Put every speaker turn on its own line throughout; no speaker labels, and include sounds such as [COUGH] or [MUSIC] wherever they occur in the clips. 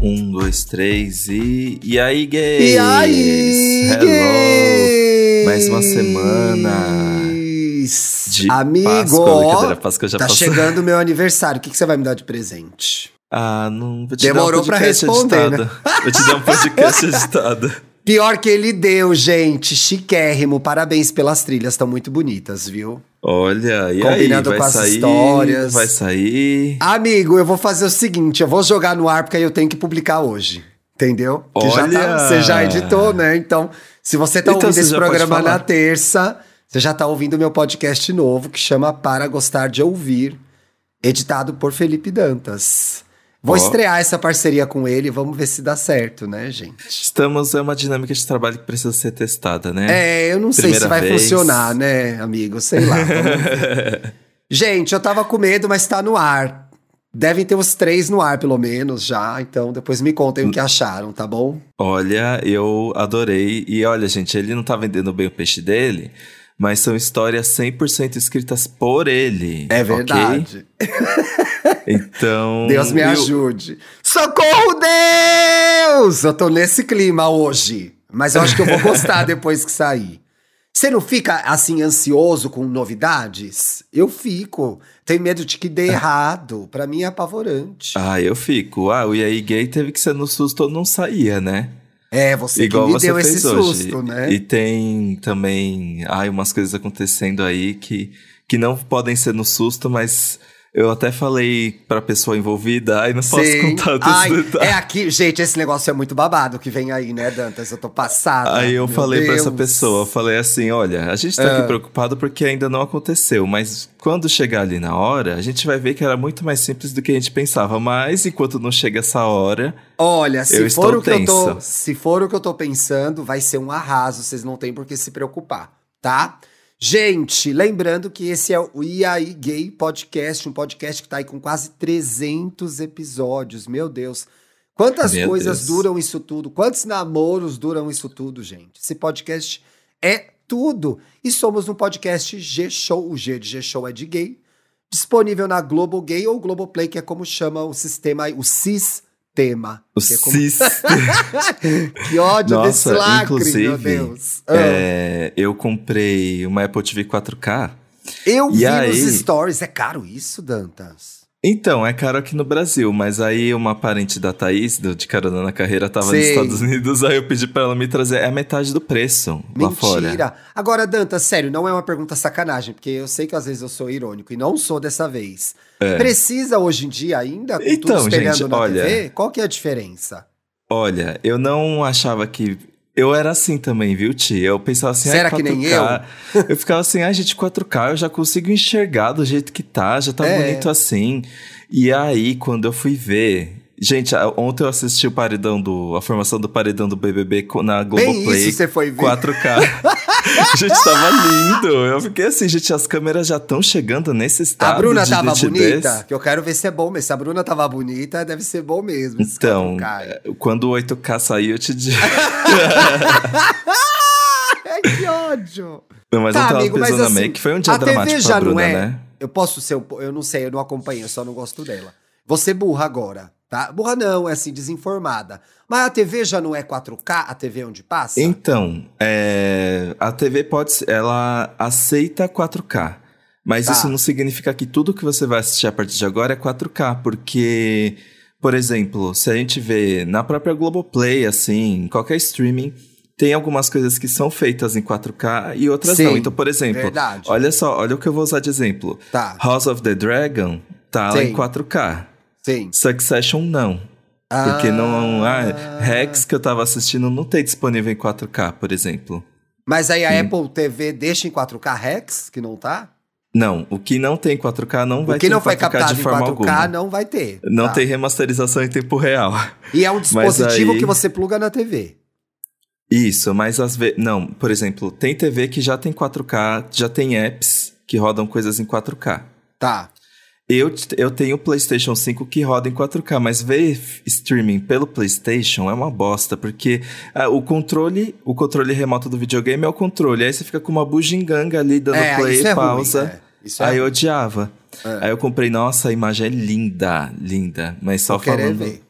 Um, dois, três e. E aí, gays?
E aí,
Hello!
gays?
Mais uma semana de
Amigo,
Páscoa.
Tá
passou.
chegando o meu [LAUGHS] aniversário. O que, que você vai me dar de presente?
Ah, não vou te
Demorou
dar um
pra
podcast
responder, né?
editado. Vou te dar um podcast [LAUGHS] editado.
Pior que ele deu, gente. Chiquérrimo. Parabéns pelas trilhas, estão muito bonitas, viu?
Olha, e aí?
Combinando
Vai
com as
sair?
histórias.
Vai sair?
Amigo, eu vou fazer o seguinte: eu vou jogar no ar porque aí eu tenho que publicar hoje. Entendeu? Que já tá-
Olha!
você já editou, né? Então, se você tá
Então,
ouvindo
você
esse programa na terça, você já tá ouvindo o meu podcast novo que chama Para Gostar de Ouvir, editado por Felipe Dantas. Vou
Ó.
estrear essa parceria com ele, vamos ver se dá certo, né, gente?
Estamos, é uma dinâmica de trabalho que precisa ser testada, né?
É, eu não sei
Primeira
se vai
vez.
funcionar, né, amigo? Sei lá. [LAUGHS] Gente, eu tava com medo, mas tá no ar. Devem ter uns três no ar, pelo menos, já. Então, depois me contem o que acharam, tá bom?
Olha, eu adorei. E olha, gente, ele não tá vendendo bem o peixe dele, mas são histórias 100% escritas por ele.
É verdade. [LAUGHS]
Então.
Deus me
eu-
ajude. Socorro, Deus! Eu tô nesse clima hoje. Mas eu acho que eu vou gostar [LAUGHS] depois que sair. Você não fica assim ansioso com novidades? Eu fico. Tenho medo de que dê errado. Pra mim é apavorante.
Ah, eu fico. Ah, o E aí gay teve que ser no susto ou não saía, né?
É, você
Igual
que me
você
deu esse
hoje.
susto, né?
E tem também, ai, umas coisas acontecendo aí que, que não podem ser no susto, mas eu até falei pra pessoa envolvida, ai, não posso
Sim.
contar todos
Ai,
detalhes.
é aqui, gente, esse negócio é muito babado que vem aí, né, Dantas? Eu tô passada.
Aí eu
Meu
falei pra essa
Deus.
pessoa, eu falei assim, olha, a gente tá
Ah.
aqui preocupado porque ainda não aconteceu, mas quando chegar ali na hora, a gente vai ver que era muito mais simples do que a gente pensava, mas enquanto não chega essa hora,
Olha, se for o que eu tô, se for o que eu tô pensando, vai ser um arraso, vocês não têm por que se preocupar, tá? Gente, lembrando que esse é o E aí Gay Podcast, um podcast que tá aí com quase 300 episódios, meu Deus. Quantas
Meu
coisas
Deus.
duram isso tudo? Quantos namoros duram isso tudo, gente? Esse podcast é tudo. E somos um podcast G-Show, o G de G-Show é de gay, disponível na Globo Gay ou Globoplay, que é como chama o sistema, o sistema.
o
que é como [LAUGHS] que ódio
Nossa,
desse lacre,
inclusive,
meu Deus. Ah,
é, eu comprei uma Apple TV 4K.
eu vi
aí?
nos stories. É caro isso, Dantas?
Então, é caro aqui no Brasil, mas aí uma parente da Thaís, do, de Carona na Carreira, tava nos. Estados Unidos, aí eu pedi pra ela me trazer. É a metade do preço lá fora.
Mentira. Agora, Dantas, sério, não é uma pergunta sacanagem, porque eu sei que às vezes eu sou irônico e não sou dessa vez. Precisa hoje em dia ainda, com
É. Então,
tudo
gente,
na
olha-
TV? Qual que é a diferença?
Olha, eu não achava que. Eu era assim também, viu, tia? Eu pensava assim,
Será
ah, 4K.
que nem
eu ficava assim, ah, gente, 4K eu já consigo enxergar do jeito que tá, já tá
É.
bonito assim. E aí, quando eu fui ver. Gente, ontem eu assisti o paredão do. A formação do paredão do BBB na
Bem
Globoplay.
isso você foi ver.
4K. [LAUGHS] gente, tava lindo. Eu fiquei assim, gente, as câmeras já estão chegando nesse estado.
a Bruna
de
tava
nitidez.
bonita? Que eu quero ver se é bom mesmo. Se a Bruna tava bonita, deve ser bom mesmo.
Então,
4K.
é, quando o 8K sair, eu te digo. [LAUGHS]
Que ódio.
Não, mas
Tá,
eu tava
amigo, mas
pensando na
assim,
Make, foi um dia
a TV
dramático
já
pra Bruna,
não é.
né?
Eu posso ser, eu não sei, eu não acompanho, eu só não gosto dela. Você burra agora, tá? Burra não, é assim, desinformada. Mas a TV já não é 4K, a TV onde passa?
Então, é, a TV pode ser- ela aceita 4K. Mas
Tá.
isso não significa que tudo que você vai assistir a partir de agora é 4K, porque, por exemplo, se a gente vê na própria Globoplay, assim, em qualquer streaming, tem algumas coisas que são feitas em 4K e outras
Sim,
não. Então, por exemplo,
verdade.
olha só, olha o que eu vou usar de exemplo.
Tá.
House of the Dragon tá lá em 4K.
Sim.
Succession não. Porque
Ah.
não. Ah, Rex que eu tava assistindo não tem disponível em 4K, por exemplo.
Mas aí a Apple TV deixa em 4K Rex, que não tá?
Não, o que não tem 4K não vai
o que
ter
não
em
foi
4K
captado
de
em
forma
4K
alguma.
não vai ter.
Não
tá?
tem remasterização em tempo real.
E é um [LAUGHS] dispositivo
aí-
que você pluga na TV.
Isso, mas às vezes. Não, por exemplo, tem TV que já tem 4K, já tem apps que rodam coisas em 4K.
Tá.
Eu, eu tenho o PlayStation 5 que roda em 4K, mas ver streaming pelo PlayStation é uma bosta, porque ah, o controle, o controle remoto do videogame é o controle. Aí você fica com uma bugiganga ali dando
É,
play,
é ruim,
pausa.
é. Isso é
aí eu
ruim.
odiava.
É.
Aí eu comprei, nossa, a imagem é linda, linda. Mas só
querer
falando.
ver.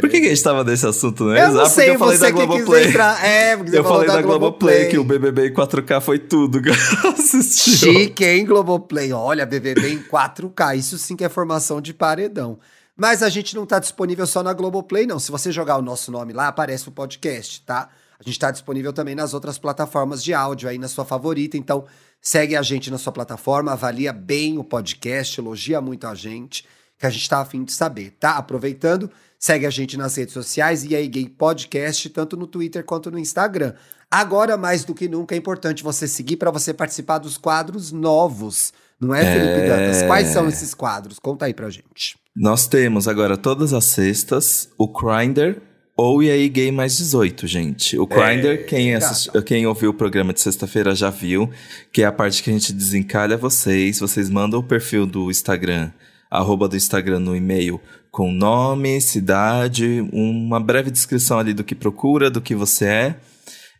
Por que, que a gente tava nesse assunto, né?
Eu não
Ah,
sei,
eu falei
você
da
que quis
Globoplay.
entrar. É, porque
Eu falei da, Globoplay,
Globoplay.
que o BBB em 4K foi tudo que eu [LAUGHS] assisti.
Chique, hein, Globoplay? Olha, BBB em 4K. Isso sim que é formação de paredão. Mas a gente não tá disponível só na Globoplay, não. Se você jogar o nosso nome lá, aparece o podcast, tá? A gente tá disponível também nas outras plataformas de áudio aí na sua favorita. Então, segue a gente na sua plataforma, avalia bem o podcast, elogia muito a gente, que a gente tá afim de saber, tá? Aproveitando, segue a gente nas redes sociais e aí Gay Podcast, tanto no Twitter quanto no Instagram. Agora, mais do que nunca, é importante você seguir para você participar dos quadros novos. Não é, Felipe
É.
Dantas? Quais são esses quadros? Conta aí pra gente.
Nós temos agora todas as sextas o Grindr ou E aí Gay mais 18, gente. O Grindr, quem, assisti- quem ouviu o programa de sexta-feira já viu, que é a parte que a gente desencalha vocês. Vocês mandam o perfil do Instagram, arroba do Instagram no e-mail, com nome, cidade, uma breve descrição ali do que procura, do que você é.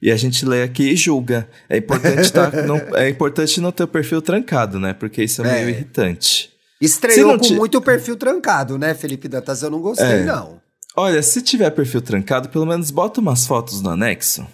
E a gente lê aqui e julga. É importante, tá, [LAUGHS] não, é importante não ter o perfil trancado, né? Porque isso é,
É.
meio irritante.
Estreou com
ti-
muito perfil trancado, né, Felipe Dantas? Eu não gostei,
É.
não.
Olha, se tiver perfil trancado, pelo menos bota umas fotos no anexo.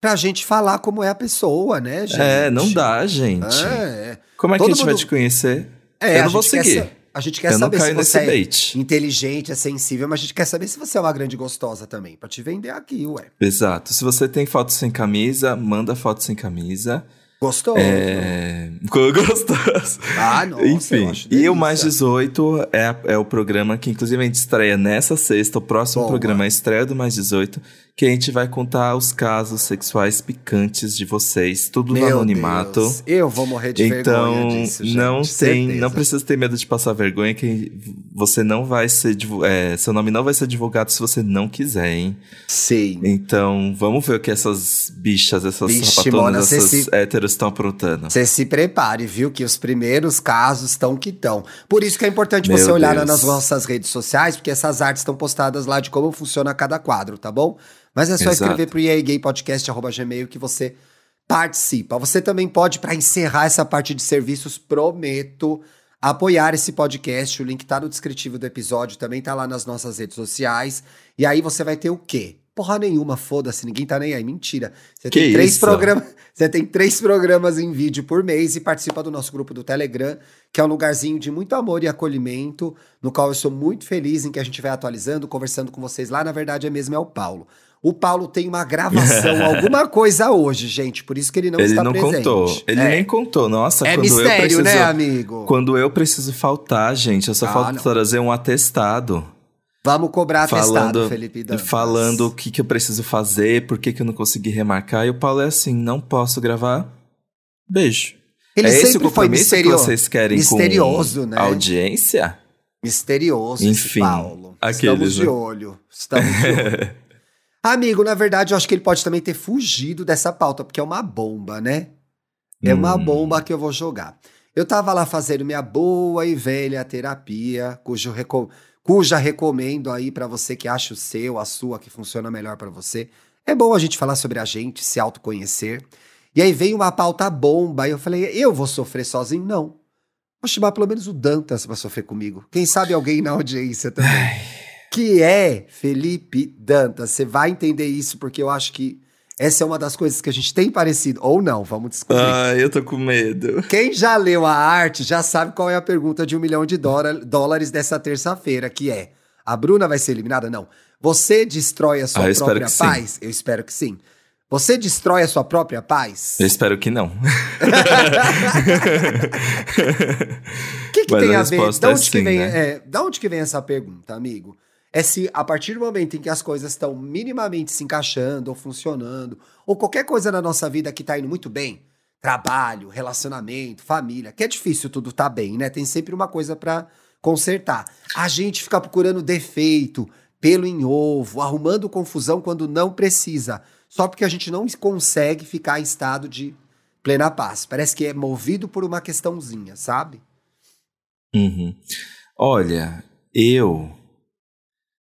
Pra gente falar como é a pessoa, né, gente?
É, não dá, gente.
É,
Como é que
Todo
a gente vai
mundo-
te conhecer?
é.
Eu não vou seguir.
A gente quer
Eu não
saber se você é
bait.
inteligente, é sensível, mas a gente quer saber se você é uma grande gostosa também, pra te vender aqui, ué.
Exato. Se você tem foto sem camisa, manda foto sem camisa.
Gostoso.
É. Gostoso.
Ah, eu
Enfim. E o Mais 18 é, é o programa que, inclusive, a gente estreia nessa sexta. O próximo
Boa.
programa é a estreia do Mais 18, que a gente vai contar os casos sexuais picantes de vocês, tudo no
Meu
anonimato.
Deus, eu vou morrer de
Então,
vergonha disso, gente.
não tem,
certeza.
não precisa ter medo de passar vergonha, que você não vai ser, é, seu nome não vai ser divulgado se você não quiser, hein?
Sei.
Então, vamos ver o que essas bichas, essas
Vixe,
sapatonas, essas
se-
héteros estão aprontando.
Você se prepare, viu? Que os primeiros casos estão que estão. Por isso que é importante
Meu
você olhar
Deus.
nas nossas redes sociais, porque essas artes estão postadas lá de como funciona cada quadro, tá bom? Mas é só
Exato.
escrever pro eagaypodcast.gmail que você participa. Você também pode, para encerrar essa parte de serviços, prometo apoiar esse podcast. O link tá no descritivo do episódio, também tá lá nas nossas redes sociais. E aí você vai ter o quê? Porra nenhuma, foda-se, ninguém tá nem aí. Mentira. Você
Que
tem três
isso?
programas. [LAUGHS] Você tem três programas em vídeo por mês e participa do nosso grupo do Telegram, que é um lugarzinho de muito amor e acolhimento, no qual eu sou muito feliz em que a gente vai atualizando, conversando com vocês lá. Na verdade, é mesmo é o Paulo. O Paulo tem uma gravação, [LAUGHS] alguma coisa hoje, gente, por isso que ele não
ele
está
não
presente.
contou. Ele
é.
nem contou. Nossa,
É
quando eu
mistério,
preciso.
né, amigo?
Quando eu preciso faltar, gente, eu só
Ah,
falta
não.
trazer um atestado.
Vamos cobrar atestado,
falando,
Felipe Dantas.
falando o que, que eu preciso fazer, por que, que eu não consegui remarcar. E o Paulo é assim: não posso gravar. Beijo.
Ele
é esse o
sempre foi
compromisso que
misterioso.
vocês querem
misterioso,
com
né?
audiência?
Misterioso
Enfim,
Paulo.
aqueles,
Estamos de
né?
olho. Estamos de olho. [LAUGHS] Amigo, na verdade, eu acho que ele pode também ter fugido dessa pauta, porque é uma bomba, né? É uma
Hum.
bomba que eu vou jogar. Eu tava lá fazendo minha boa e velha terapia, cujo reco- cuja recomendo aí pra você que acha o seu, a sua, que funciona melhor pra você. É bom a gente falar sobre a gente, se autoconhecer. E aí veio uma pauta bomba, e eu falei, eu vou sofrer sozinho? Não. Vou chamar pelo menos o Dantas pra sofrer comigo. Quem sabe alguém na audiência também. Que é Felipe Dantas. Você vai entender isso, porque eu acho que essa é uma das coisas que a gente tem parecido. Ou não, vamos descobrir.
Ah, eu tô com medo.
Quem já leu a arte já sabe qual é a pergunta de um milhão de dólar- dólares dessa terça-feira, que é: a Bruna vai ser eliminada? Não. Você destrói a sua
Ah,
própria
que sim.
paz? Eu espero que sim. Você destrói a sua própria paz?
Eu espero que não.
O [LAUGHS] que, que tem
a
ver? Da
é
onde, que
sim,
vem,
né?
é, da onde que vem essa pergunta, amigo? É se a partir do momento em que as coisas estão minimamente se encaixando ou funcionando, ou qualquer coisa na nossa vida que tá indo muito bem, trabalho, relacionamento, família, que é difícil tudo tá bem, né? Tem sempre uma coisa pra consertar. A gente fica procurando defeito, pelo em ovo, arrumando confusão quando não precisa, só porque a gente não consegue ficar em estado de plena paz. Parece que é movido por uma questãozinha, sabe?
Uhum. Olha, eu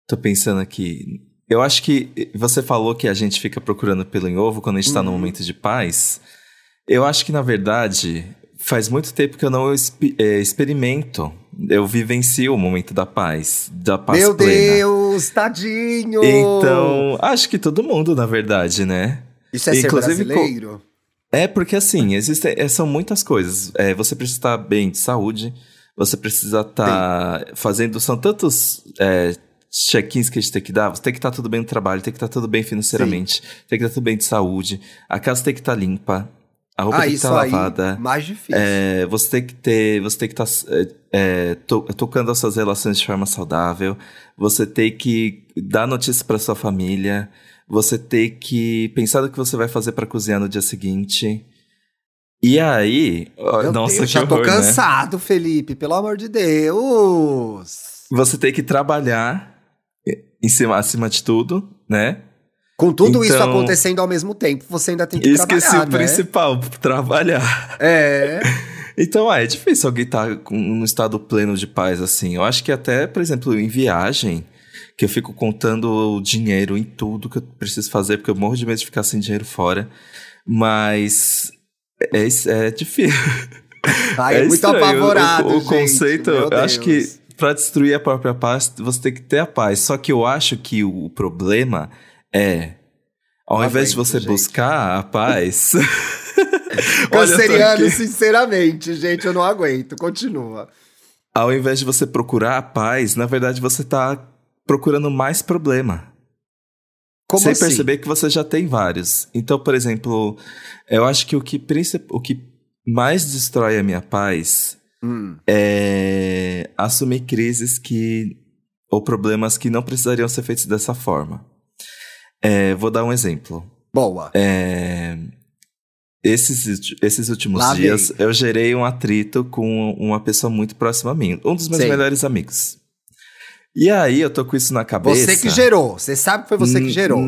tô pensando aqui. Eu acho que você falou que a gente fica procurando pelo em ovo quando a gente tá no
Uhum.
momento de paz. Eu acho que, na verdade, faz muito tempo que eu não eh, experimento Eu vivencio o momento da paz, da paz
Meu
plena.
Deus, tadinho!
Então, acho que todo mundo, na verdade, né?
Isso é
inclusive,
ser brasileiro?
É porque assim, existem, é, são muitas coisas. É, você precisa estar bem de saúde, você precisa estar fazendo. São tantos é, check-ins que a gente tem que dar. Você tem que estar tudo bem no trabalho, tem que estar tudo bem financeiramente, tem que estar tudo bem de saúde, a casa tem que estar limpa, a roupa
Ah,
tem que estar lavada.
mais difícil.
É, você tem que ter, você tem que estar é, é, to- tocando as suas relações de forma saudável. Você tem que dar notícias para sua família. Você tem que pensar no que você vai fazer para cozinhar no dia seguinte. E aí,
Meu
nossa,
Deus,
que
já tô
horror, né?
cansado, Felipe, pelo amor de Deus.
Você tem que trabalhar em cima, acima de tudo, né?
Com tudo isso
Então-
acontecendo ao mesmo tempo, você ainda tem que
esqueci
trabalhar,
o
né?
principal, [LAUGHS] trabalhar.
É. [LAUGHS]
Então, ah, é difícil alguém estar com um estado pleno de paz assim. Eu acho que até, por exemplo, em viagem, que eu fico contando o dinheiro em tudo que eu preciso fazer, porque eu morro de medo de ficar sem dinheiro fora. Mas é, é difícil. [LAUGHS]
Ai, é, muito
estranho.
apavorado,
O, o
gente,
conceito, eu acho que Pra destruir a própria paz, você tem que ter a paz. Só que eu acho que o problema é, ao invés de você
gente.
buscar a paz. [LAUGHS] [LAUGHS]
Canceriano, sinceramente, gente, eu não aguento. Continua.
Ao invés de você procurar a paz, na verdade você tá procurando mais problema.
Como
sem
assim?
perceber que você já tem vários. Então, por exemplo, eu acho que o que, o que mais destrói a minha paz
Hum,
é assumir crises que ou problemas que não precisariam ser feitos dessa forma. É, vou dar um exemplo.
boa.
É, esses, esses últimos
Lá
dias
vem.
eu gerei um atrito com uma pessoa muito próxima a mim, um dos meus
Sei.
melhores amigos. E aí eu tô com isso na cabeça.
Você que gerou. Você sabe que foi você que gerou.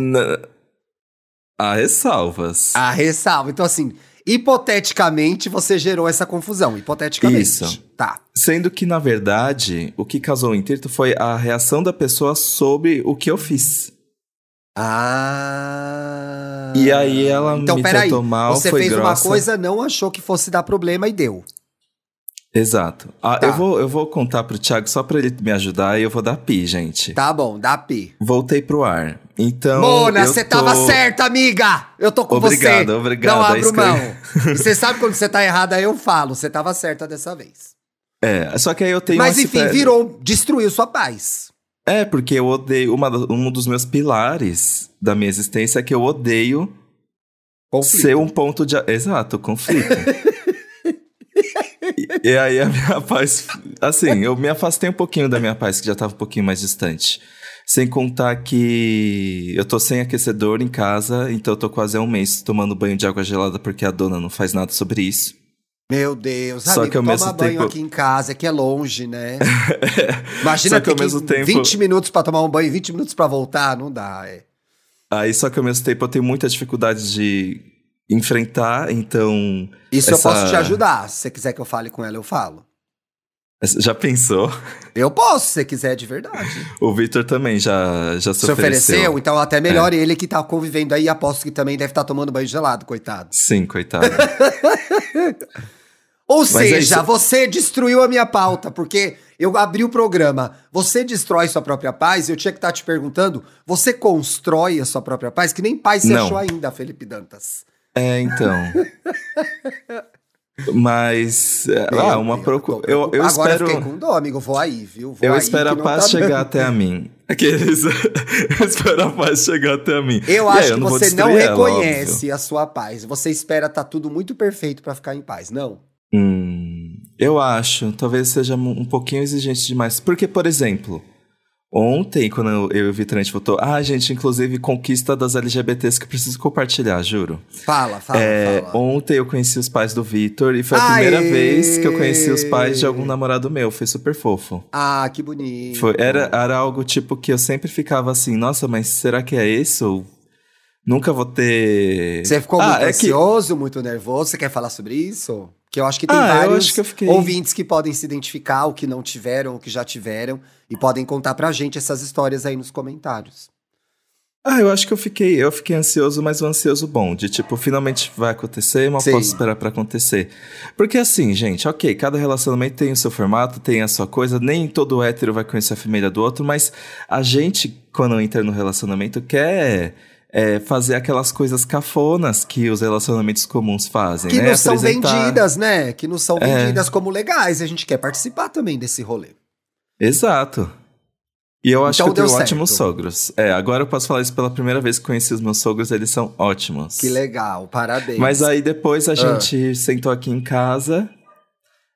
Há ressalvas.
A ressalva. Então, assim, hipoteticamente você gerou essa confusão. Hipoteticamente.
Isso.
Tá.
Sendo que, na verdade, o que causou o intrito foi a reação da pessoa sobre o que eu fiz.
Ah.
E aí ela
então,
me
peraí.
tratou mal,
Você
foi
fez uma coisa, não achou que fosse dar problema e deu.
Exato. Ah,
Tá.
eu, vou, eu vou contar pro Thiago só pra ele me ajudar e eu vou dar pi, gente.
Tá bom, dá P.
Voltei pro ar. Então.
Mona, você
tô-
tava certa, amiga! Eu tô com
Obrigado,
você.
obrigado,
Não
é
abro mão. Você sabe quando você tá errada, eu falo. Você tava certa dessa vez.
É, só que aí eu tenho
Mas enfim, virou, destruiu sua paz.
É, porque eu odeio. Uma, um dos meus pilares da minha existência é que eu odeio
Conflito.
ser um ponto de. Exato, conflito. [LAUGHS] e, e aí a minha paz. Assim, eu me afastei um pouquinho da minha paz, que já tava um pouquinho mais distante. Sem contar que eu tô sem aquecedor em casa, então eu tô quase há um mês tomando banho de água gelada porque a dona não faz nada sobre isso.
Meu Deus,
Só
amigo,
que ao
toma
mesmo
banho
tempo-
aqui em casa, que é longe, né? [LAUGHS] Imagina
Só que ao mesmo
que
tempo-
20 minutos pra tomar um banho e 20 minutos pra voltar, não dá, é.
Aí, só que ao mesmo tempo eu tenho muita dificuldade de enfrentar, então.
Isso eu
Essa-
posso te ajudar. Se você quiser que eu fale com ela, eu falo.
Já pensou?
Eu posso, se você quiser de verdade.
O Victor também já, já se,
Se ofereceu, então até melhor
É.
ele que tá convivendo aí, aposto que também deve estar tomando banho gelado, coitado.
Sim, coitado. [LAUGHS]
Ou
é
seja,
isso.
você destruiu a minha pauta, porque eu abri o programa. Você destrói sua própria paz, eu tinha que estar te perguntando, você constrói a sua própria paz? Que nem paz você
Não.
achou ainda, Felipe Dantas.
é, então. [LAUGHS] Mas. é,
Meu
ah, uma procura. Eu, eu
Agora
espero.
eu fiquei com dó, amigo. Vou aí, viu? Vou
Eu
aí
espero a paz
tá
chegar
dando.
até a mim. [LAUGHS] Aqueles. eu espero a paz chegar até a mim.
Eu
E aí,
acho que
não
você não
ela,
reconhece a sua paz. Você espera tá tudo muito perfeito pra ficar em paz, não?
Hum, eu acho. Talvez seja um pouquinho exigente demais. Porque, por exemplo. Ontem, quando eu, e o gente votou, ah, gente, inclusive conquista das LGBTs que eu preciso compartilhar, juro.
Fala, fala,
É,
fala.
ontem eu conheci os pais do Vitor e foi a
Aê!
primeira vez que eu conheci os pais de algum namorado meu. Foi super fofo.
Ah, que bonito.
Foi, era, era algo tipo que eu sempre ficava assim, nossa, mas será que é isso? Nunca vou ter.
Você ficou
Ah,
muito
é que-
ansioso, muito nervoso? Você quer falar sobre isso? Que eu acho que tem
Ah,
vários
que fiquei-
ouvintes que podem se identificar, o que não tiveram, o que já tiveram, e podem contar pra gente essas histórias aí nos comentários.
Ah, eu acho que eu fiquei, eu fiquei ansioso, mas um ansioso bom, de tipo, finalmente vai acontecer, mas
Sim.
posso esperar pra acontecer. Porque assim, gente, ok, cada relacionamento tem o seu formato, tem a sua coisa, nem todo hétero vai conhecer a família do outro, mas a gente, quando entra no relacionamento, quer é, fazer aquelas coisas cafonas que os relacionamentos comuns fazem,
Que
né?
não são
Apresentar-
vendidas, né? Que não são
É.
vendidas como legais. A gente quer participar também desse rolê.
Exato. E eu acho
Então
que eu tenho ótimos
certo.
sogros. É, agora eu posso falar isso pela primeira vez que conheci os meus sogros, eles são ótimos.
Que legal, parabéns.
Mas aí depois a
Ah.
gente sentou aqui em casa.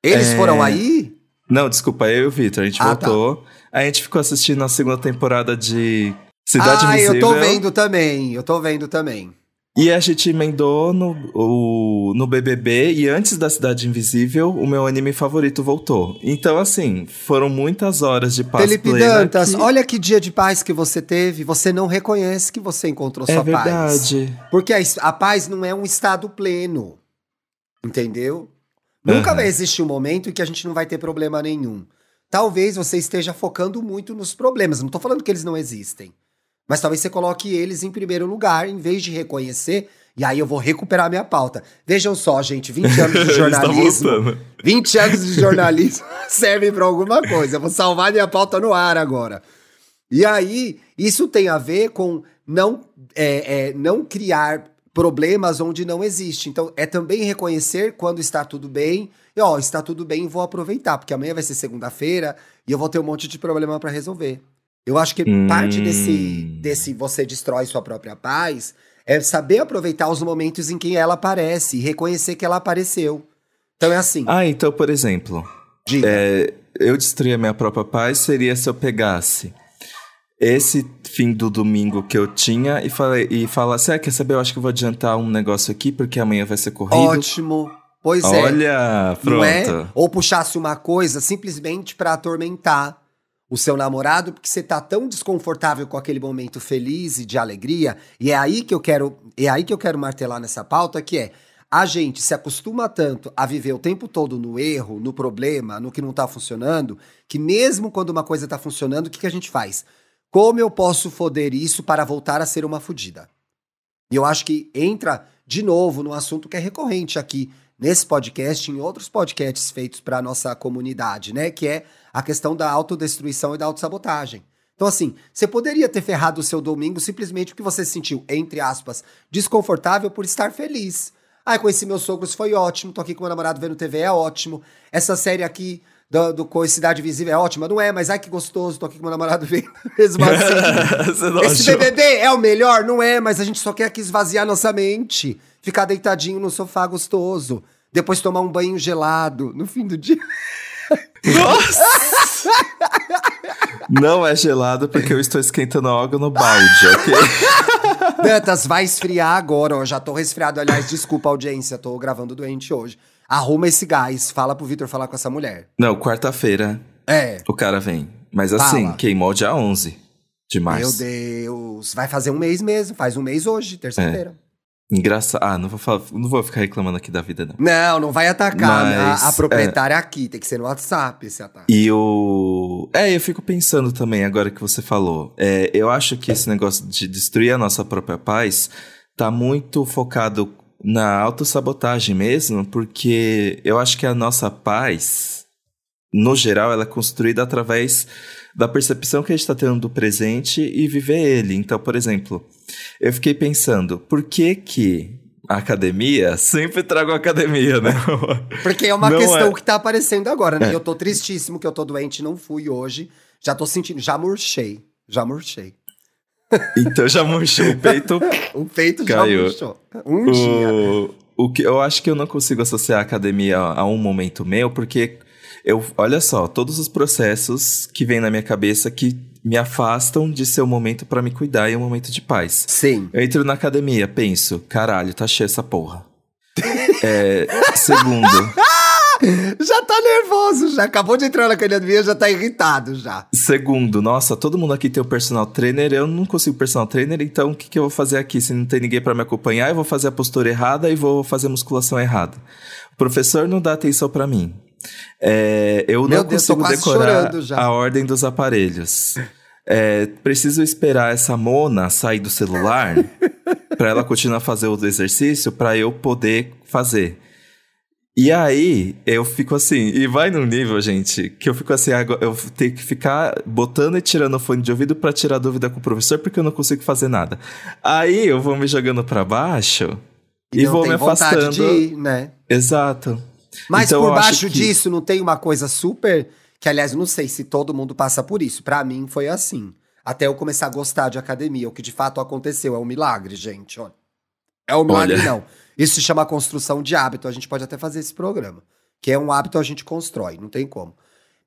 Eles
É.
foram aí?
Não, desculpa, eu e o Vitor, a gente
Ah, tá.
voltou. Aí a gente ficou assistindo a segunda temporada de Cidade
ah,
Invisível.
eu tô vendo também. Eu tô vendo também.
E a gente emendou no, o, no BBB e antes da Cidade Invisível, o meu anime favorito voltou. Então, assim, foram muitas horas de paz
Felipe
plena
Dantas,
que-
olha que dia de paz que você teve. Você não reconhece que você encontrou
É
sua paz.
verdade.
Porque a, a paz não é um estado pleno. Entendeu? Nunca
Aham.
vai existir um momento em que a gente não vai ter problema nenhum. Talvez você esteja focando muito nos problemas. Não tô falando que eles não existem. Mas talvez você coloque eles em primeiro lugar, em vez de reconhecer. E aí eu vou recuperar minha pauta. Vejam só, gente, 20 [LAUGHS] anos de jornalismo. [LAUGHS]
voltando.
20 anos de jornalismo servem pra alguma coisa. Eu vou salvar minha pauta no ar agora. E aí, isso tem a ver com não, é, é, não criar problemas onde não existe. Então, é também reconhecer quando está tudo bem. E, ó, está tudo bem, vou aproveitar, porque amanhã vai ser segunda-feira e eu vou ter um monte de problema pra resolver. Eu acho que
Hum.
parte desse, desse você destrói sua própria paz é saber aproveitar os momentos em que ela aparece e reconhecer que ela apareceu. Então é assim,
Ah, então, por exemplo, é, eu destruir a minha própria paz seria se eu pegasse esse fim do domingo que eu tinha e, falei, e falasse, ah, quer saber, eu acho que eu vou adiantar um negócio aqui porque amanhã vai ser corrido.
Ótimo. Pois é.
Olha,
é?
pronto.
Ou puxasse uma coisa simplesmente pra atormentar o seu namorado, porque você tá tão desconfortável com aquele momento feliz e de alegria, e é aí que eu quero, é aí que eu quero martelar nessa pauta, que é a gente se acostuma tanto a viver o tempo todo no erro, no problema, no que não tá funcionando, que mesmo quando uma coisa tá funcionando, o que, que a gente faz? Como eu posso foder isso para voltar a ser uma fodida? E eu acho que entra de novo no assunto que é recorrente aqui nesse podcast e em outros podcasts feitos para a nossa comunidade, né? Que é a questão da autodestruição e da autossabotagem. Então, assim, você poderia ter ferrado o seu domingo simplesmente porque você se sentiu, entre aspas, desconfortável por estar feliz. Ah, conheci meus sogros, foi ótimo. Tô aqui com meu namorado vendo TV, é ótimo. Essa série aqui do, do Co- Cidade Visível é ótima, não é? Mas ai que gostoso, tô aqui com meu namorado [LAUGHS] vendo mesmo assim. [LAUGHS] Esse
achou?
BBB é o melhor? Não é, mas a gente só quer aqui esvaziar nossa mente. Ficar deitadinho no sofá gostoso. Depois tomar um banho gelado no fim do dia.
Não é gelado porque eu estou esquentando a água no balde, ok? [LAUGHS]
Dantas, vai esfriar agora, ó. Já tô resfriado. Aliás, desculpa, audiência, tô gravando doente hoje. Arruma esse gás. Fala pro Vitor falar com essa mulher.
Não, quarta-feira
É.
o cara vem. Mas assim,
Fala.
queimou dia 11 de março.
Meu Deus. Vai fazer um mês mesmo. Faz um mês hoje, terça-feira.
Engraçado. Ah, não vou, falar, não vou ficar reclamando aqui da vida, não.
Não, não vai atacar
Mas,
a, a proprietária aqui. Tem que ser no WhatsApp esse ataque.
E o. É, eu fico pensando também, agora que você falou. É, eu acho que esse negócio de destruir a nossa própria paz tá muito focado na autossabotagem mesmo, porque eu acho que a nossa paz, no geral, ela é construída através da percepção que a gente está tendo do presente e viver ele. Então, por exemplo, eu fiquei pensando, por que que a academia [LAUGHS] sempre trago academia, né? [LAUGHS]
Porque é uma
Não
questão
é.
que tá aparecendo agora, né?
É.
Eu tô tristíssimo que eu tô doente, não fui hoje. Já tô sentindo, já murchei. Já murchei. [LAUGHS]
então já murchou o peito
O peito
Caiu.
já murchou. Um dia.
O, o que eu acho que eu não consigo associar a academia a um momento meu, porque eu, olha só, todos os processos que vêm na minha cabeça que me afastam de ser o momento pra me cuidar e um momento de paz.
Sim.
Eu entro na academia, penso, caralho, tá cheia essa porra. [LAUGHS] É, segundo, [LAUGHS]
Já tá nervoso, já acabou de entrar na academia, já tá irritado já.
segundo, nossa, todo mundo aqui tem o personal trainer, eu não consigo personal trainer, então o que, que eu vou fazer aqui? Se não tem ninguém pra me acompanhar, eu vou fazer a postura errada e vou fazer a musculação errada. O professor não dá atenção pra mim. É, eu
Meu
não
Deus,
consigo decorar a ordem dos aparelhos. é, preciso esperar essa mona sair do celular [LAUGHS] para ela continuar a fazer o exercício para eu poder fazer. E aí, eu fico assim, e vai num nível, gente, que eu fico assim, eu tenho que ficar botando e tirando o fone de ouvido para tirar dúvida com o professor, porque eu não consigo fazer nada. Aí eu vou me jogando para baixo e, e vou me afastando. Ir,
né?
Exato.
Mas então, por baixo que... disso não tem uma coisa super. Que, aliás, não sei se todo mundo passa por isso. Para mim foi assim. Até eu começar a gostar de academia, o que de fato aconteceu. É um milagre, gente. Olha. É um milagre, Olha. não. Isso se chama construção de hábito. A gente pode até fazer esse programa. Que é um hábito a gente constrói, não tem como.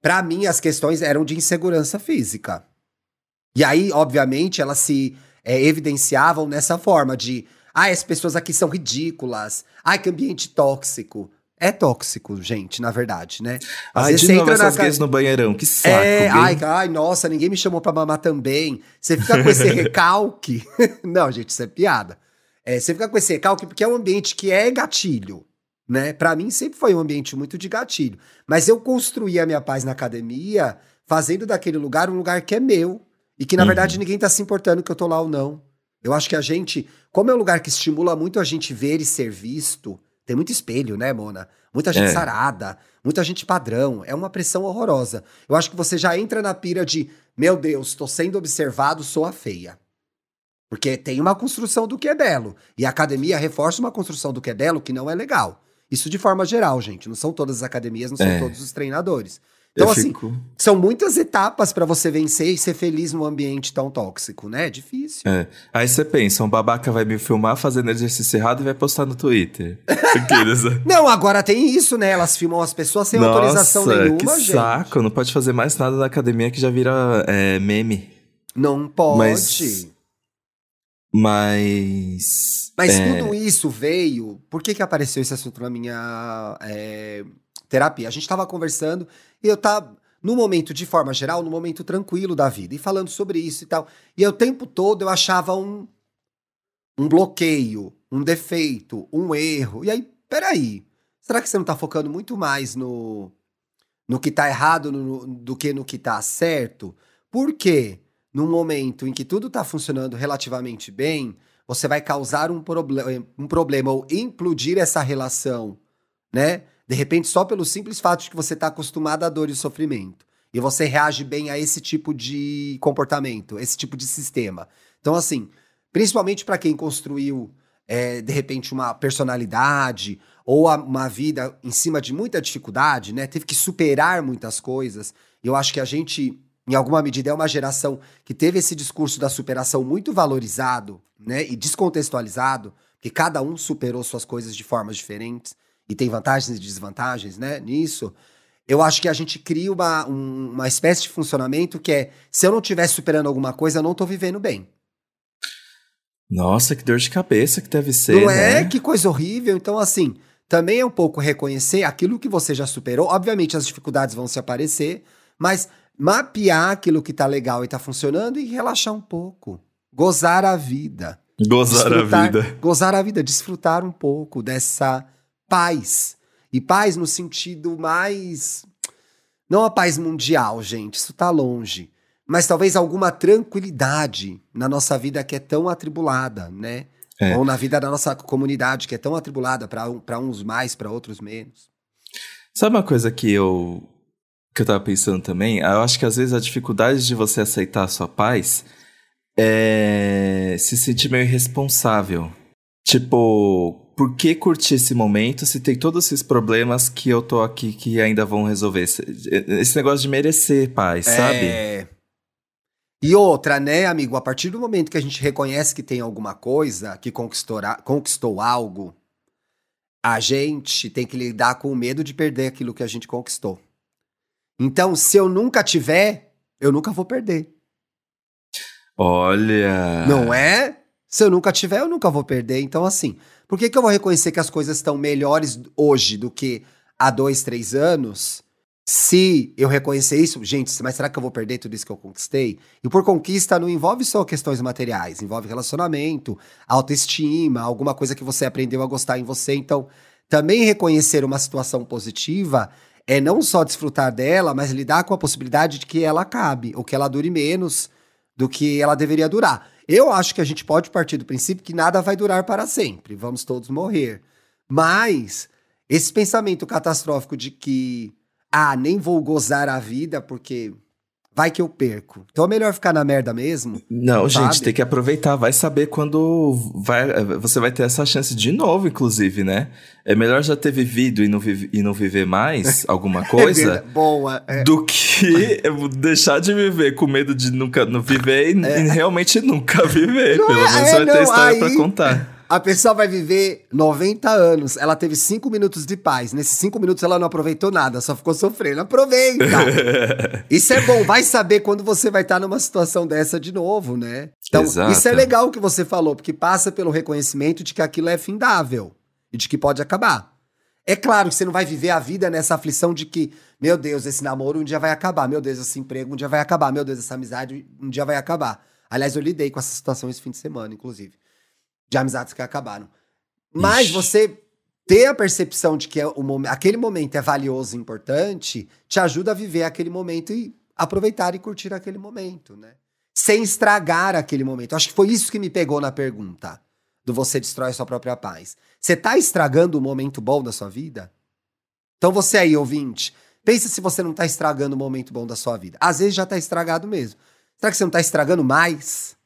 Para mim, as questões eram de insegurança física. E aí, obviamente, elas se é, evidenciavam nessa forma de. Ah, as pessoas aqui são ridículas. Ai, que ambiente tóxico. É tóxico, gente, na verdade, né?
Às ai, de novo essas gays no banheirão, que saco. É,
ai, ai, nossa, ninguém me chamou pra mamar também. Você fica com esse [LAUGHS] recalque. [LAUGHS] Não, gente, isso é piada. É, você fica com esse recalque porque é um ambiente que é gatilho, né? Para mim sempre foi um ambiente muito de gatilho. Mas eu construí a minha paz na academia fazendo daquele lugar um lugar que é meu e que na uhum. verdade ninguém tá se importando que eu tô lá ou não. Eu acho que a gente, como é um lugar que estimula muito a gente ver e ser visto, tem muito espelho, né, Mona? Muita gente é. sarada, muita gente padrão. É uma pressão horrorosa. Eu acho que você já entra na pira de, meu Deus, tô sendo observado, sou a feia. Porque tem uma construção do que é belo. E a academia reforça uma construção do que é belo que não é legal. Isso de forma geral, gente. Não são todas as academias, não são é. todos os treinadores. Então, eu assim, fico... são muitas etapas para você vencer e ser feliz num ambiente tão tóxico, né? É difícil.
É. Aí você pensa, um babaca vai me filmar fazendo exercício errado e vai postar no Twitter. [LAUGHS]
não, agora tem isso, né? Elas filmam as pessoas sem Nossa, autorização nenhuma,
que
gente.
saco. Não pode fazer mais nada na academia que já vira é, meme.
Não pode. Mas...
Mas.
Mas é... tudo isso veio. Por que, que apareceu esse assunto na minha é, terapia? A gente tava conversando e eu tava. No momento, de forma geral, no momento tranquilo da vida, e falando sobre isso e tal. E o tempo todo eu achava um, um bloqueio, um defeito, um erro. E aí, peraí, será que você não tá focando muito mais no, no que tá errado no, do que no que tá certo? Por quê? num momento em que tudo está funcionando relativamente bem, você vai causar um, proble um problema ou implodir essa relação, né? De repente, só pelo simples fato de que você está acostumado à dor e sofrimento. E você reage bem a esse tipo de comportamento, esse tipo de sistema. Então, assim, principalmente para quem construiu, é, de repente, uma personalidade ou a, uma vida em cima de muita dificuldade, né? Teve que superar muitas coisas. Eu acho que a gente em alguma medida, é uma geração que teve esse discurso da superação muito valorizado né, e descontextualizado, que cada um superou suas coisas de formas diferentes e tem vantagens e desvantagens né, nisso. Eu acho que a gente cria uma, um, uma espécie de funcionamento que é: se eu não estiver superando alguma coisa, eu não estou vivendo bem.
Nossa, que dor de cabeça que deve ser. Não
é? né? é? Que coisa horrível. Então, assim, também é um pouco reconhecer aquilo que você já superou. Obviamente, as dificuldades vão se aparecer, mas mapear aquilo que tá legal e tá funcionando e relaxar um pouco. Gozar a vida.
Gozar a vida.
Gozar a vida, desfrutar um pouco dessa paz. E paz no sentido mais. Não a paz mundial, gente, isso tá longe. Mas talvez alguma tranquilidade na nossa vida que é tão atribulada, né? É. Ou na vida da nossa comunidade que é tão atribulada para uns mais, para outros menos.
Sabe uma coisa que eu que eu tava pensando também, eu acho que às vezes a dificuldade de você aceitar a sua paz é se sentir meio irresponsável. Tipo, por que curtir esse momento se tem todos esses problemas que eu tô aqui que ainda vão resolver? Esse negócio de merecer paz, é... sabe?
E outra, né, amigo? A partir do momento que a gente reconhece que tem alguma coisa, que conquistou, conquistou algo, a gente tem que lidar com o medo de perder aquilo que a gente conquistou. Então, se eu nunca tiver, eu nunca vou perder.
Olha.
Não é? Se eu nunca tiver, eu nunca vou perder. Então, assim, por que, que eu vou reconhecer que as coisas estão melhores hoje do que há dois, três anos? Se eu reconhecer isso, gente, mas será que eu vou perder tudo isso que eu conquistei? E por conquista não envolve só questões materiais, envolve relacionamento, autoestima, alguma coisa que você aprendeu a gostar em você. Então, também reconhecer uma situação positiva é não só desfrutar dela, mas lidar com a possibilidade de que ela acabe, ou que ela dure menos, do que ela deveria durar. Eu acho que a gente pode partir do princípio que nada vai durar para sempre, vamos todos morrer. Mas esse pensamento catastrófico de que, ah, nem vou gozar a vida porque vai que eu perco. Então é melhor ficar na merda mesmo.
Não,
sabe?
gente, tem que aproveitar. Vai saber quando vai, você vai ter essa chance de novo, inclusive, né? É melhor já ter vivido e não, vive, e não viver mais [LAUGHS] alguma coisa
É. Boa. é.
do que eu [LAUGHS] deixar de viver com medo de nunca não viver e, e realmente nunca viver.
Não
Pelo
é-
menos
é,
vai ter história pra
aí-
contar.
A pessoa vai viver 90 anos. Ela teve 5 minutos de paz. Nesses 5 minutos ela não aproveitou nada, só ficou sofrendo. Aproveita! [LAUGHS] Isso é bom. Vai saber quando você vai estar numa situação dessa de novo, né? Então,
Exato.
isso é legal que você falou, porque passa pelo reconhecimento de que aquilo é findável e de que pode acabar. É claro que você não vai viver a vida nessa aflição de que, meu Deus, esse namoro um dia vai acabar, meu Deus, esse emprego um dia vai acabar, meu Deus, essa amizade um dia vai acabar. Aliás, eu lidei com essa situação esse fim de semana, inclusive de amizades que acabaram. Mas
Ixi.
você ter a percepção de que é o aquele momento é valioso e importante te ajuda a viver aquele momento e aproveitar e curtir aquele momento, né? Sem estragar aquele momento. Acho que foi isso que me pegou na pergunta do você destrói sua própria paz. Você tá estragando o momento bom da sua vida? Então você aí, ouvinte, pensa se você não tá estragando o momento bom da sua vida. Às vezes já tá estragado mesmo. Será que você não tá estragando mais?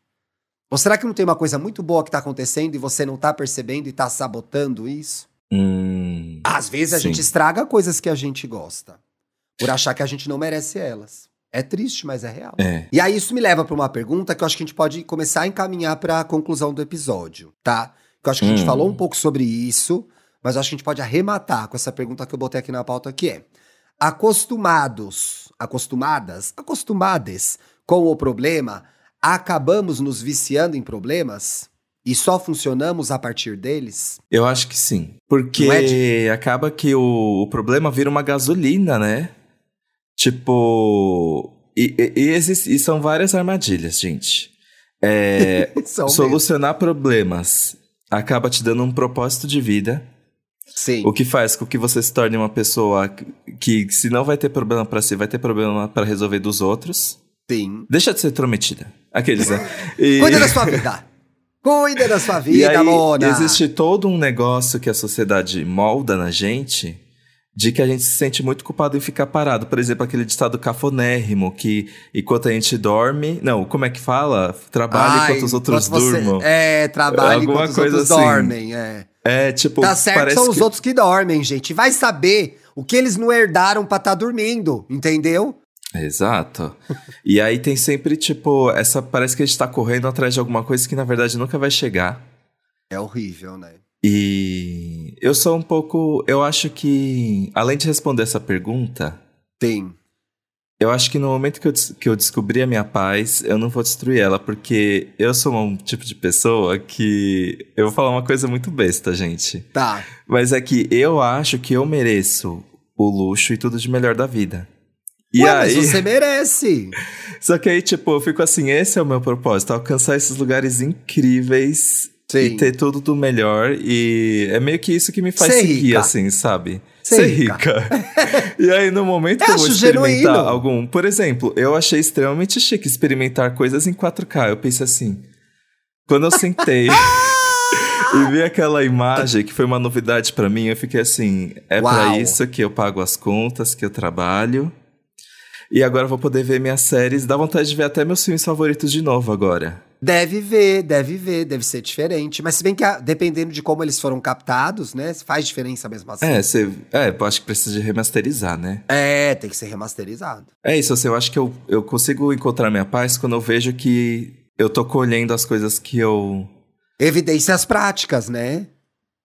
Ou será que não tem uma coisa muito boa que tá acontecendo e você não tá percebendo e tá sabotando isso?
Hum,
Às vezes a
Sim.
gente estraga coisas que a gente gosta, por achar que a gente não merece elas. É triste, mas é real.
é.
E aí isso me leva pra uma pergunta que eu acho que a gente pode começar a encaminhar pra conclusão do episódio, tá? Que eu acho que a gente
Hum.
falou um pouco sobre isso, mas eu acho que a gente pode arrematar com essa pergunta que eu botei aqui na pauta, que é: acostumados, acostumadas, acostumades com o problema, acabamos nos viciando em problemas e só funcionamos a partir deles?
Eu acho que sim. Porque
é
acaba que o, o problema vira uma gasolina, né? Tipo. E, e, e existe- e são várias armadilhas, gente. É, [LAUGHS]
São mesmo.
solucionar problemas acaba te dando um propósito de vida.
Sim.
O que faz com que você se torne uma pessoa que, que se não vai ter problema pra si, vai ter problema pra resolver dos outros.
Sim.
Deixa de ser intrometida. Aqueles, né? [LAUGHS] E-
Cuida da sua vida. Cuida da sua [LAUGHS]
E
vida,
aí,
Mona.
existe todo um negócio que a sociedade molda na gente de que a gente se sente muito culpado em ficar parado. Por exemplo, aquele ditado cafonérrimo que enquanto a gente dorme... Não, como é que fala? Trabalha enquanto os outros durmam.
É, trabalha enquanto os
coisa
outros
assim.
dormem. É.
É, tipo,
Tá certo, são os
que...
outros que dormem, gente. Vai saber o que eles não herdaram pra estar dormindo, entendeu?
Exato. E aí tem sempre, tipo, essa... Parece que a gente tá correndo atrás de alguma coisa que, na verdade, nunca vai chegar.
É horrível, né?
E eu sou um pouco... Eu acho que, além de responder essa pergunta...
Tem.
Eu acho que no momento que eu, que eu descobri a minha paz, eu não vou destruir ela, porque eu sou um tipo de pessoa que. Eu vou falar uma coisa muito besta, gente.
Tá.
Mas é que eu acho que eu mereço o luxo e tudo de melhor da vida. E
Ué,
aí.
mas você merece.
Só que aí, tipo, eu fico assim: esse é o meu propósito, alcançar esses lugares incríveis
Sim.
e ter tudo do melhor. E é meio que isso que me faz
Ser
seguir,
rica.
assim, sabe?
Ser
Ser
rica.
rica. [LAUGHS] e aí, no momento que
Eu
eu vou experimentar
genuíno.
algum. Por exemplo, eu achei extremamente chique experimentar coisas em 4K. Eu pensei assim. Quando eu sentei. [LAUGHS] [LAUGHS] E vi aquela imagem que foi uma novidade pra mim, eu fiquei assim, é pra
Uau.
isso que eu pago as contas, que eu trabalho. E agora eu vou poder ver minhas séries, dá vontade de ver até meus filmes favoritos de novo agora.
Deve ver, deve ver, deve ser diferente. Mas se bem que, ah, dependendo de como eles foram captados, né? Faz diferença mesmo assim.
É, você, é, eu acho que precisa de remasterizar, né?
É, tem que ser remasterizado.
É isso, assim, eu acho que eu, eu consigo encontrar minha paz quando eu vejo que eu tô colhendo as coisas que eu.
Evidências práticas, né?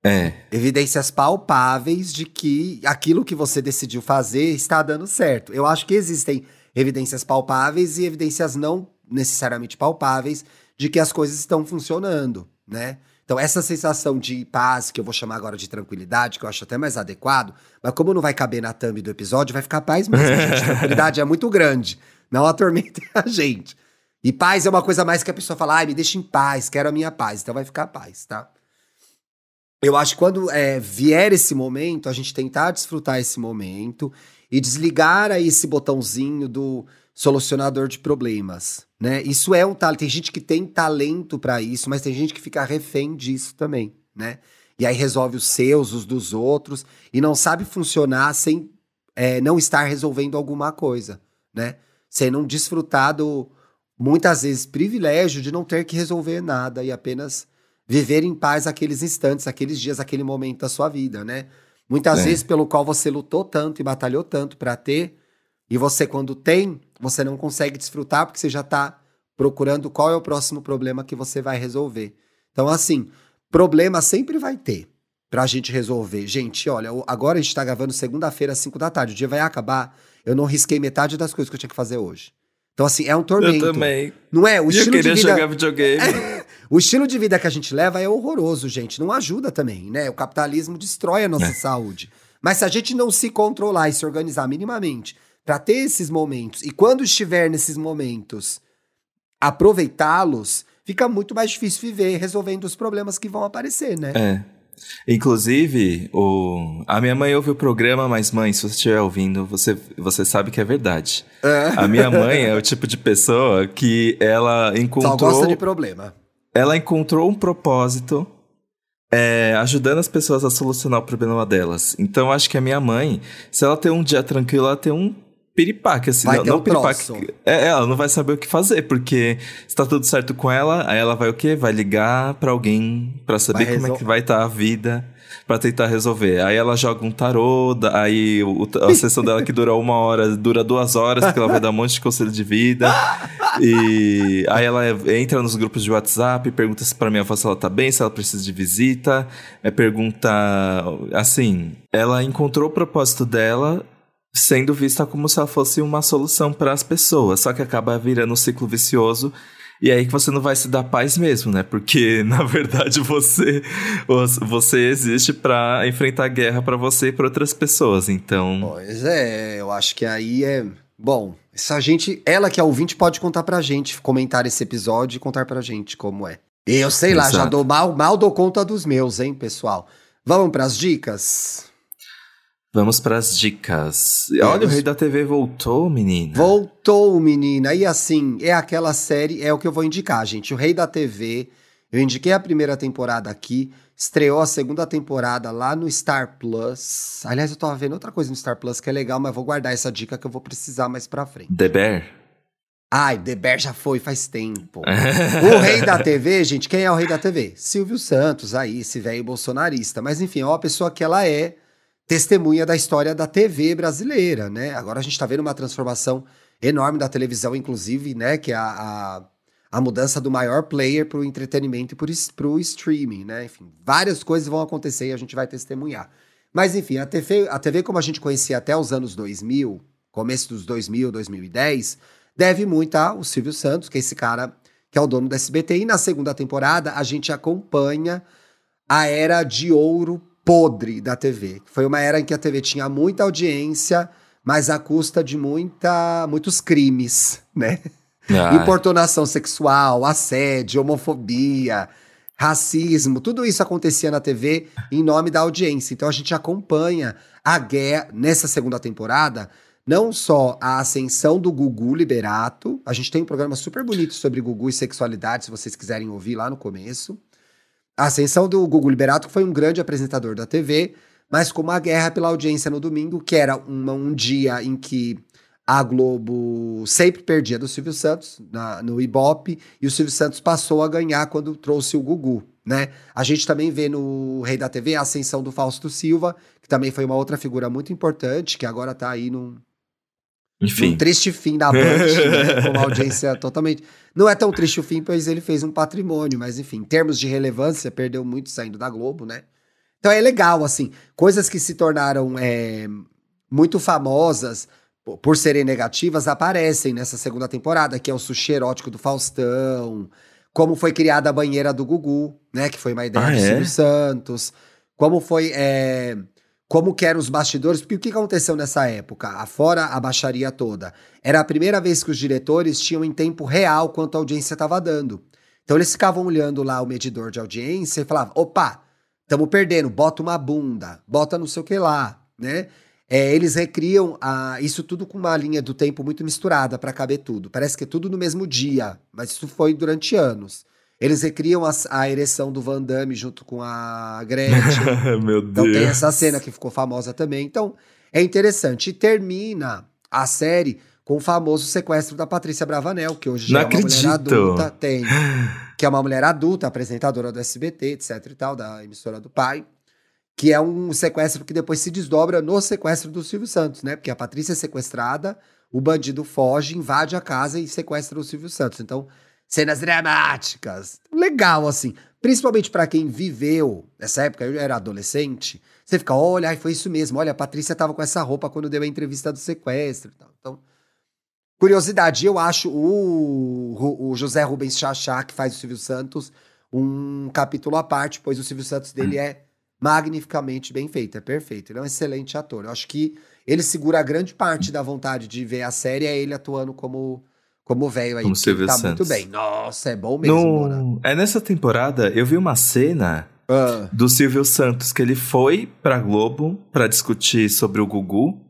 É,
Evidências palpáveis de que aquilo que você decidiu fazer está dando certo. Eu acho que existem evidências palpáveis e evidências não necessariamente palpáveis de que as coisas estão funcionando, né? Então, essa sensação de paz, que eu vou chamar agora de tranquilidade, que eu acho até mais adequado, mas como não vai caber na thumb do episódio, vai ficar paz mesmo, gente. [LAUGHS] Tranquilidade é muito grande. Não atormentem a gente. E paz é uma coisa mais que a pessoa fala, ai, me deixa em paz, quero a minha paz. Então vai ficar paz, tá? Eu acho que quando é, vier esse momento, a gente tentar desfrutar esse momento e desligar aí esse botãozinho do solucionador de problemas, né? Isso é um talento. Tem gente que tem talento para isso, mas tem gente que fica refém disso também, né? E aí resolve os seus, os dos outros, e não sabe funcionar sem é, não estar resolvendo alguma coisa, né? Sem não desfrutar do, muitas vezes, privilégio de não ter que resolver nada e apenas viver em paz aqueles instantes, aqueles dias, aquele momento da sua vida, né? Muitas é. vezes pelo qual você lutou tanto e batalhou tanto para ter, e você, quando tem, você não consegue desfrutar porque você já está procurando qual é o próximo problema que você vai resolver. Então, assim, problema sempre vai ter pra gente resolver. Gente, olha, agora a gente tá gravando segunda-feira às 5 da tarde. O dia vai acabar. Eu não risquei metade das coisas que eu tinha que fazer hoje. Então, assim, é um tormento.
Eu também.
Não é? O estilo
eu queria
de vida...
jogar videogame.
O estilo de vida que a gente leva é horroroso, gente. Não ajuda também, né? O capitalismo destrói a nossa é. saúde. Mas se a gente não se controlar e se organizar minimamente para ter esses momentos, e quando estiver nesses momentos, aproveitá-los, fica muito mais difícil viver resolvendo os problemas que vão aparecer, né?
É. Inclusive, o... a minha mãe ouve o programa, mas mãe, se você estiver ouvindo, você, você sabe que é verdade. É. A minha mãe é o tipo de pessoa que ela encontrou. Só
gosta de problema.
Ela encontrou um propósito é, ajudando as pessoas a solucionar o problema delas. Então, acho que a minha mãe, se ela tem um dia tranquilo, ela tem um piripaque, assim.
Vai
não, não
um
piripaque. É, ela não vai saber o que fazer, porque se tá tudo certo com ela, aí ela vai o quê? Vai ligar para alguém para saber como é que vai estar tá a vida para tentar resolver. Aí ela joga um tarô, aí o, a [LAUGHS] sessão dela que dura uma hora, dura duas horas, porque ela vai dar um monte de conselho de vida. E aí ela entra nos grupos de WhatsApp, pergunta se pra minha avó se ela tá bem, se ela precisa de visita. É, pergunta assim, ela encontrou o propósito dela sendo vista como se ela fosse uma solução para as pessoas, só que acaba virando um ciclo vicioso e aí que você não vai se dar paz mesmo, né? Porque [LAUGHS] na verdade você você existe para enfrentar guerra para você e para outras pessoas, então.
Pois é, eu acho que aí é bom. Essa gente, ela que é ouvinte pode contar pra gente, comentar esse episódio e contar pra gente como é. Eu sei lá, já dou mal, mal dou conta dos meus, hein, pessoal. Vamos para as dicas?
Vamos para as dicas. Olha, o Rei da TV voltou, menina.
Voltou, menina. E assim, é aquela série, é o que eu vou indicar, gente. O Rei da TV, eu indiquei a primeira temporada aqui, estreou a segunda temporada lá no Star Plus. Aliás, eu tava vendo outra coisa no Star Plus que é legal, mas vou guardar essa dica que eu vou precisar mais pra frente.
The Bear?
Ai, The Bear já foi faz tempo. [LAUGHS] o rei da TV, gente, quem é o rei da TV? Silvio Santos, aí, esse velho bolsonarista. Mas enfim, é uma pessoa que ela é testemunha da história da TV brasileira, né? Agora a gente está vendo uma transformação enorme da televisão, inclusive, né? Que é a, a, a mudança do maior player para o entretenimento e para o streaming, né? Enfim, várias coisas vão acontecer e a gente vai testemunhar. Mas enfim, a TV, a TV como a gente conhecia até os anos 2000, começo dos 2000, 2010, deve muito ao Silvio Santos, que é esse cara que é o dono da SBT. E na segunda temporada a gente acompanha a era de ouro podre da TV. Foi uma era em que a TV tinha muita audiência, mas à custa de muita, muitos crimes, [LAUGHS] né? Ah. Importunação sexual, assédio, homofobia, racismo, tudo isso acontecia na TV em nome da audiência. Então a gente acompanha a guerra nessa segunda temporada, não só a ascensão do Gugu Liberato, a gente tem um programa super bonito sobre Gugu e sexualidade, se vocês quiserem ouvir lá no começo. A ascensão do Gugu Liberato foi um grande apresentador da TV, mas com uma guerra pela audiência no domingo, que era uma, um dia em que a Globo sempre perdia do Silvio Santos na, no Ibope, e o Silvio Santos passou a ganhar quando trouxe o Gugu, né? A gente também vê no Rei da TV a ascensão do Fausto Silva, que também foi uma outra figura muito importante, que agora tá aí num,
enfim.
Um triste fim da Band, né? [LAUGHS] Com uma audiência totalmente. Não é tão triste o fim, pois ele fez um patrimônio, mas enfim, em termos de relevância, perdeu muito saindo da Globo, né? Então é legal, assim, coisas que se tornaram é, muito famosas por serem negativas aparecem nessa segunda temporada, que é o sushi erótico do Faustão, como foi criada a banheira do Gugu, né? Que foi uma ideia ah, do é? Silvio Santos, como foi. É, como que eram os bastidores, porque o que aconteceu nessa época, afora a baixaria toda? Era a primeira vez que os diretores tinham em tempo real quanto a audiência estava dando. Então eles ficavam olhando lá o medidor de audiência e falavam: opa, estamos perdendo, bota uma bunda, bota não sei o que lá, né? É, eles recriam a, isso tudo com uma linha do tempo muito misturada para caber tudo. Parece que é tudo no mesmo dia, mas isso foi durante anos. Eles recriam a, a ereção do Van Damme junto com a Gretchen. [LAUGHS]
Meu Deus.
Então tem essa cena que ficou famosa também. Então é interessante. E termina a série com o famoso sequestro da Patrícia Bravanel, que hoje já
Não
é uma
acredito.
mulher adulta. Tem. [GASPS] Que é uma mulher adulta, apresentadora do SBT, etc e tal, da emissora do pai. Que é um sequestro que depois se desdobra no sequestro do Silvio Santos, né? Porque a Patrícia é sequestrada, o bandido foge, invade a casa e sequestra o Silvio Santos. Então, cenas dramáticas. Legal, assim. Principalmente pra quem viveu nessa época, eu era adolescente. Você fica, olha, foi isso mesmo. Olha, a Patrícia tava com essa roupa quando deu a entrevista do sequestro e tal. Então, curiosidade, eu acho o, o José Rubens Chachá, que faz o Silvio Santos, um capítulo à parte, pois o Silvio Santos dele é magnificamente bem feito, é perfeito. Ele é um excelente ator. Eu acho que ele segura a grande parte da vontade de ver a série, é ele atuando como como velho aí,
Como
que
Silvio
tá
Santos.
muito bem. Nossa, é bom mesmo, Mona.
No... É nessa temporada, eu vi uma cena
Ah,
do Silvio Santos que ele foi pra Globo pra discutir sobre o Gugu.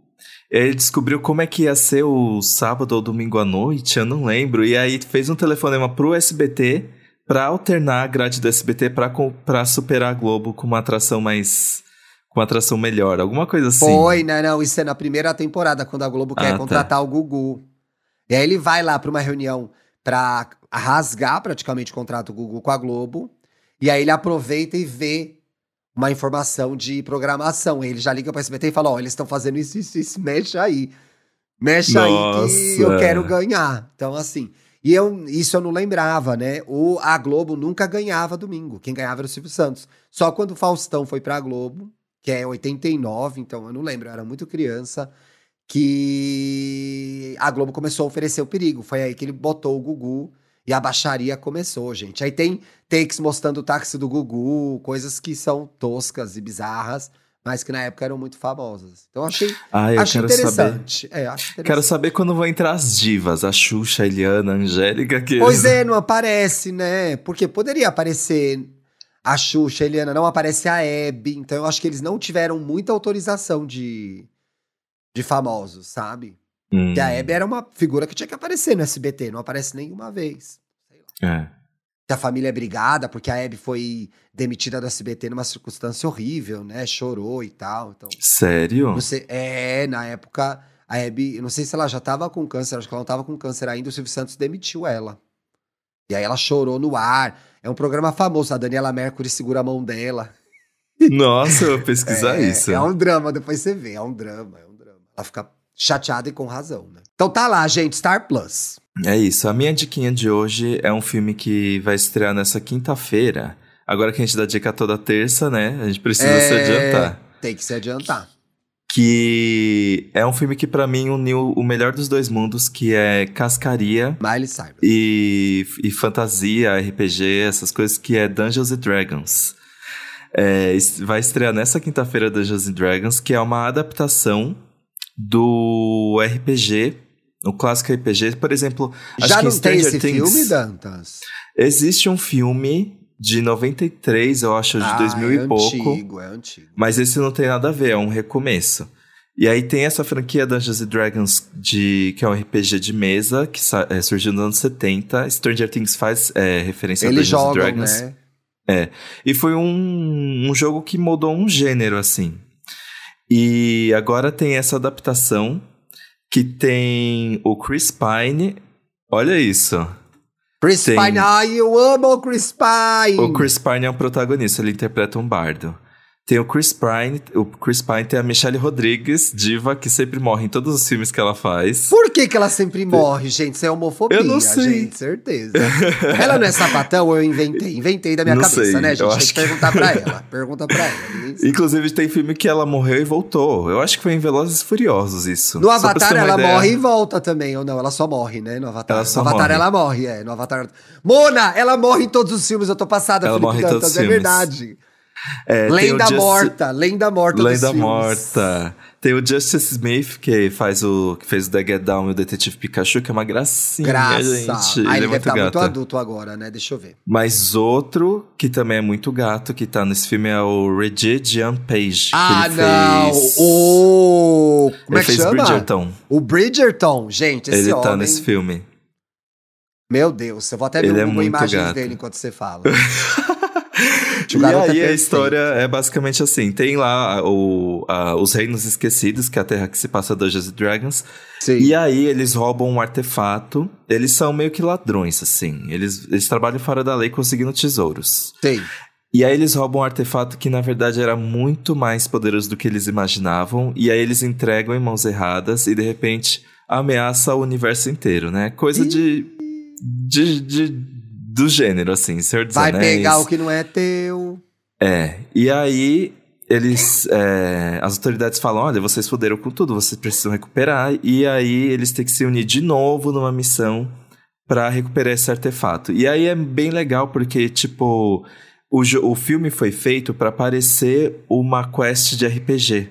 Ele descobriu como é que ia ser o sábado ou domingo à noite, eu não lembro. E aí fez um telefonema pro SBT pra alternar a grade do SBT pra, pra superar a Globo com uma atração mais. com uma atração melhor, alguma coisa assim.
Foi, né? Não, isso é na primeira temporada, quando a Globo quer
Ah, tá.
contratar o Gugu. E aí ele vai lá pra uma reunião pra rasgar praticamente o contrato Gugu com a Globo. E aí ele aproveita e vê uma informação de programação. Ele já liga pra SBT e fala: Ó, eles estão fazendo isso, isso, isso, mexe aí. Mexe aí que eu
Nossa.
quero ganhar. Então, assim. E eu, isso eu não lembrava, né? O, a Globo nunca ganhava domingo. Quem ganhava era o Silvio Santos. Só quando o Faustão foi pra Globo, que é 89, então eu não lembro, eu era muito criança, que a Globo começou a oferecer o perigo. Foi aí que ele botou o Gugu e a baixaria começou, gente. Aí tem takes mostrando o táxi do Gugu, coisas que são toscas e bizarras, mas que na época eram muito famosas. Então achei, acho
saber.
interessante. É, acho interessante.
Quero saber quando vão entrar as divas, a Xuxa, a Eliana, a Angélica, que
Pois é, não aparece, né? Porque poderia aparecer a Xuxa, a Eliana, não aparece a Hebe. Então eu acho que eles não tiveram muita autorização de, de famosos, sabe?
Hum,
Que a Hebe era uma figura que tinha que aparecer no SBT, não aparece nenhuma vez.
é.
Que a família é brigada, porque a Hebe foi demitida do SBT numa circunstância horrível, né? Chorou e tal. Então,
Sério?
sei, é, na época, a Hebe, não sei se ela já tava com câncer, acho que ela não tava com câncer ainda, o Silvio Santos demitiu ela. E aí ela chorou no ar. É um programa famoso, a Daniela Mercury segura a mão dela.
Nossa, eu vou pesquisar [LAUGHS]
é,
isso.
É um drama, depois você vê, é um drama, é um drama. Ela fica chateada e com razão, né? Então tá lá, gente, Star Plus.
É isso. A minha diquinha de hoje é um filme que vai estrear nessa quinta-feira. Agora que a gente dá dica toda terça, né? A gente precisa
É,
se adiantar.
Tem que se adiantar.
Que é um filme que pra mim uniu o melhor dos dois mundos, que é Cascaria
Miley Cyrus.
e, e fantasia, RPG, essas coisas que é Dungeons and Dragons. É, vai estrear nessa quinta-feira Dungeons and Dragons, que é uma adaptação do RPG, o clássico RPG. Por exemplo, acho
Já
que em
não tem
Stranger
esse
Things
filme, Dantas?
existe um filme de 93, eu acho, de
Ah,
2000
é
e pouco.
antigo, é antigo.
Mas esse não tem nada a ver, é um recomeço. E aí tem essa franquia Dungeons and Dragons, de, que é um RPG de mesa, que é, surgiu nos anos 70. Stranger Things faz é, referência
Eles
a Dungeons and
jogam,
Dragons.
né?
E foi um, um jogo que mudou um gênero, assim. E agora tem essa adaptação, que tem o Chris Pine. Olha isso.
Chris
Tem.
Pine, ai, eu amo o Chris Pine.
O Chris Pine é um protagonista, ele interpreta um bardo. Tem o Chris Pine, o Chris Pine tem a Michelle Rodrigues, diva, que sempre morre em todos os filmes que ela faz.
Por que, que ela sempre morre, gente? Isso é homofobia,
Eu não sei.
gente, certeza. ela não é sapatão ou eu inventei? Inventei da minha
Não
cabeça,
sei,
né, gente?
eu
Tem
acho
que perguntar pra ela. Pergunta pra ela. [LAUGHS]
Inclusive, tem filme que ela morreu e voltou. Eu acho que foi em Velozes e Furiosos isso.
No
Só
Avatar ela
ideia.
morre e volta também, ou não? Ela só morre, né? No Avatar.
Ela só
no Avatar
morre.
ela morre, é. No Avatar. Mona, ela morre em todos os filmes, eu tô passada,
Ela
Felipe
morre em todos
Dantas,
os
é
filmes. É,
Lenda
Just-
morta, lenda morta
Lenda. Morta. Tem o Justice Smith, que faz o que fez o The Get Down e o Detetive Pikachu, que é uma gracinha,
Graça.
gente.
Ah,
ele,
ele
é
deve
muito
estar muito
gato.
adulto agora, né? Deixa eu ver.
Mas outro que também é muito gato, que tá nesse filme é o Regidian Page.
Ah, não!
Fez...
O. Como
ele
é que
fez
chama?
Bridgerton.
O Bridgerton, gente, esse
ele
homem.
tá nesse filme.
Meu Deus, eu vou até ver
Ele é
uma
muito
imagem
gato.
dele enquanto você fala. [LAUGHS] [LAUGHS]
E
O garoto é
aí a história é basicamente assim: tem lá o, a- os Reinos Esquecidos, que é a terra que se passa Dungeons and Dragons.
Sim.
E aí eles roubam um artefato. Eles são meio que ladrões, assim. Eles, eles trabalham fora da lei conseguindo tesouros.
Sim.
E aí eles roubam um artefato que na verdade era muito mais poderoso do que eles imaginavam. E aí eles entregam em mãos erradas e de repente ameaça o universo inteiro, né? Coisa de, de, de- do gênero, assim, Senhor dos
Vai
Anéis.
pegar o que não é teu.
É, e aí eles. é, as autoridades falam: olha, vocês fuderam com tudo, vocês precisam recuperar. E aí eles têm que se unir de novo numa missão pra recuperar esse artefato. E aí é bem legal porque, tipo, o, o filme foi feito pra parecer uma quest de RPG.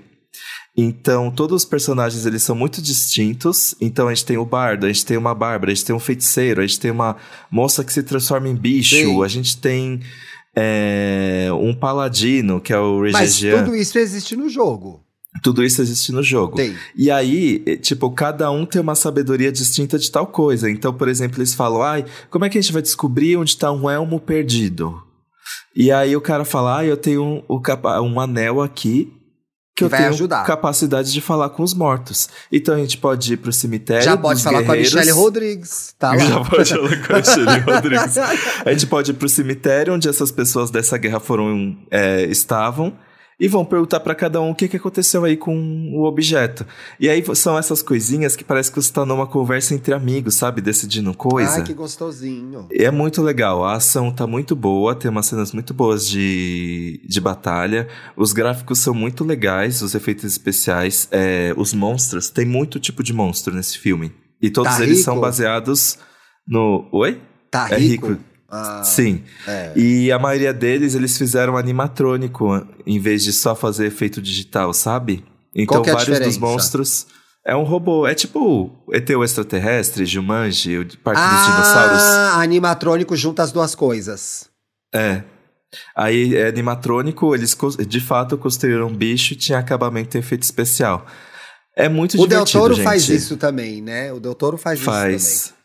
Então, todos os personagens eles são muito distintos. Então, a gente tem o bardo, a gente tem uma bárbara, a gente tem um feiticeiro, a gente tem uma moça que se transforma em bicho,
Sim.
a gente tem é, um paladino, que é o
Mas
Regigian.
tudo isso existe no jogo.
Tudo isso existe no jogo.
Tem.
E aí, eh, tipo, cada um tem uma sabedoria distinta de tal coisa. Então, por exemplo, eles falam, ai, como é que a gente vai descobrir onde tá um elmo perdido? E aí o cara fala, ah, eu tenho um, um anel aqui que
Que
eu
vai
tenho
ajudar.
capacidade de falar com os mortos. Então a gente pode ir pro cemitério
Já pode falar com a
guerreiros.
Michelle Rodrigues. Tá lá.
Já [LAUGHS] pode falar com a [LAUGHS] Michelle Rodrigues. A gente pode ir pro cemitério onde essas pessoas dessa guerra foram é, estavam e vão perguntar pra cada um o que, que aconteceu aí com o objeto. E aí são essas coisinhas que parece que você tá numa conversa entre amigos, sabe? Decidindo coisa.
Ai, que gostosinho.
É muito legal, a ação tá muito boa, tem umas cenas muito boas de, de batalha, os gráficos são muito legais, os efeitos especiais, é, os monstros, tem muito tipo de monstro nesse filme. E todos
Tá
eles
rico?
são baseados no. Oi?
Tá
É
rico? Ah,
Sim.
é.
E a maioria deles, eles fizeram animatrônico em vez de só fazer efeito digital, sabe? Então
é
vários dos
diferença?
monstros. É um robô, é tipo ET o extraterrestre, Jumanji, o Parque dos Dinossauros.
Ah, animatrônico junta as duas coisas.
É. Aí é animatrônico, eles de fato construíram um bicho e tinha acabamento e efeito especial. É muito
o Del
divertido,
Toro
gente.
faz isso também, né? O Del Toro faz, isso também.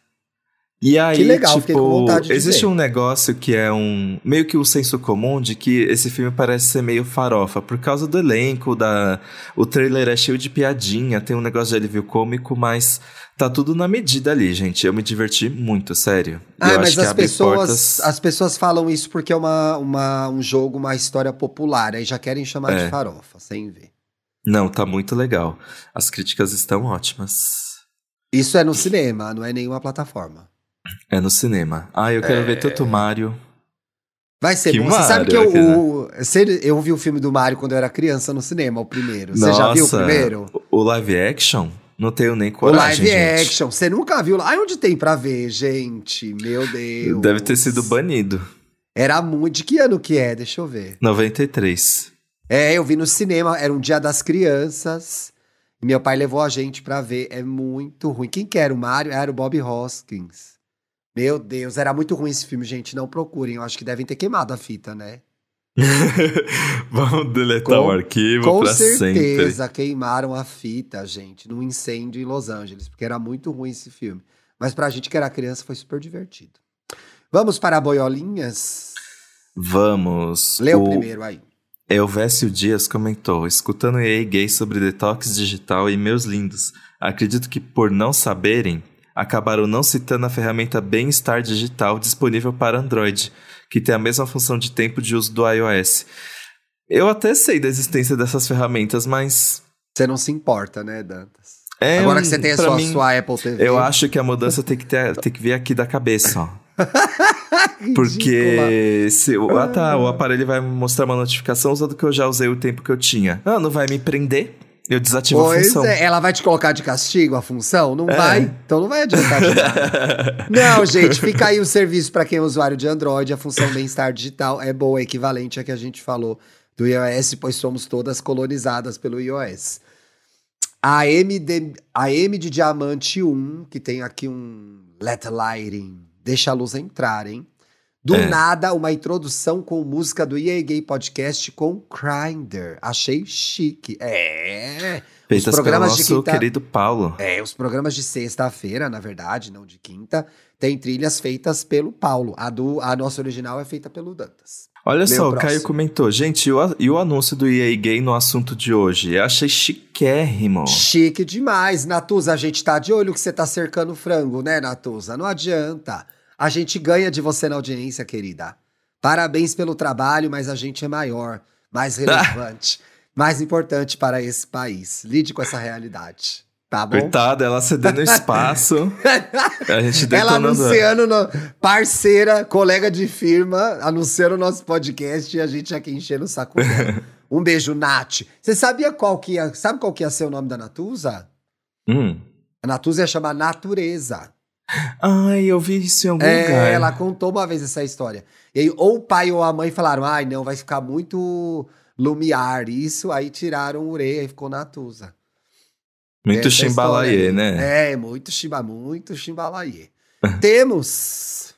E aí,
Que legal,
tipo,
fiquei com vontade de
existe
ver.
um negócio que é um meio que o senso comum de que esse filme parece ser meio farofa por causa do elenco, da o trailer é cheio de piadinha, tem um negócio de alívio cômico, mas tá tudo na medida ali, gente. Eu me diverti muito, sério.
Ah,
eu
mas as pessoas,
portas.
as pessoas falam isso porque é uma, uma, um jogo, uma história popular. Aí já querem chamar
É.
de farofa, sem ver.
Não, tá muito legal. As críticas estão ótimas.
Isso é no cinema, não é nenhuma plataforma.
É no cinema. Ah, eu quero ver tanto Mario.
Vai ser
Que
bom. Você sabe
Mario,
que eu,
aquele,
o- você- eu vi o filme do Mario quando eu era criança no cinema, o primeiro. Você já viu o
Nossa,
primeiro?
O live action? Não tenho nem
O
coragem,
live
gente.
action. Você nunca viu lá? Ai, onde tem pra ver, gente? Meu Deus.
Deve ter sido banido.
Era muito. De que ano que é? Deixa eu ver.
93.
É, eu vi no cinema, era um dia das crianças. E meu pai levou a gente pra ver. É muito ruim. Quem que era o Mario? Era o Bob Hoskins. Meu Deus, era muito ruim esse filme, gente. Não procurem. Eu acho que devem ter queimado a fita, né? [LAUGHS]
Vamos deletar
Com-
o arquivo
Com
pra sempre.
certeza queimaram a fita, gente, num incêndio em Los Angeles, porque era muito ruim esse filme. Mas pra gente que era criança foi super divertido. Vamos para boiolinhas?
Vamos.
Lê o
o
primeiro aí.
Elvésio Dias comentou: escutando EA gay sobre detox digital e meus lindos. Acredito que, por não saberem, acabaram não citando a ferramenta Bem-Estar Digital disponível para Android, que tem a mesma função de tempo de uso do iOS. Eu até sei da existência dessas ferramentas, mas.
Você não se importa, né, Dantas?
É
Agora que você tem a sua,
mim,
sua Apple TV.
Eu acho que a mudança tem que, ter, tem que vir aqui da cabeça, ó. [LAUGHS] Porque se o, ah, tá, o aparelho vai me mostrar uma notificação usando que eu já usei o tempo que eu tinha. Ah, não vai me prender? Eu desativo a
Pois
função.
é, ela vai te colocar de castigo a função? Não
É.
vai? Então não vai adiantar de nada. [LAUGHS] não, gente, fica aí o serviço para quem é usuário de Android. A função bem-estar digital é boa, é equivalente à que a gente falou do iOS, pois somos todas colonizadas pelo iOS. A M, de, a M de Diamante 1, que tem aqui um Let Lighting, deixa a luz entrar, hein? Do
É.
nada, uma introdução com música do EA Gay Podcast com Grindr. Achei chique. É.
Feitas pelo
programas de
nosso
quinta-
querido Paulo.
É, os programas de sexta-feira, na verdade, não de quinta, tem trilhas feitas pelo Paulo. A, do, a nossa original é feita pelo Dantas.
Olha só,
o
o Caio comentou. Gente, e o, e o anúncio do EA Gay no assunto de hoje? Eu achei chiquérrimo.
Chique demais, Natuza. A gente tá de olho que você tá cercando frango, né, Natuza? Não adianta. A gente ganha de você na audiência, querida. Parabéns pelo trabalho, mas a gente é maior, mais [LAUGHS] relevante, mais importante para esse país. Lide com essa realidade. Tá bom?
Coitada, ela cedendo espaço. [LAUGHS] a gente
Ela
detonando.
anunciando, no- parceira, colega de firma, anunciando o nosso podcast e a gente aqui enchendo o saco dela. [LAUGHS] Um beijo, Nath. Você sabia qual que ia, sabe qual que ia ser o nome da Natuza?
Hum.
A Natuza ia chamar Natureza.
Ai, eu vi isso em algum
É,
lugar.
ela contou uma vez essa história. E aí, ou o pai ou a mãe falaram, ai, não, vai ficar muito lumiar isso, aí tiraram o ureia e ficou Natuza.
Muito chimbalaie,
aí.
né?
É, muito chimba, muito chimbalaie. Temos...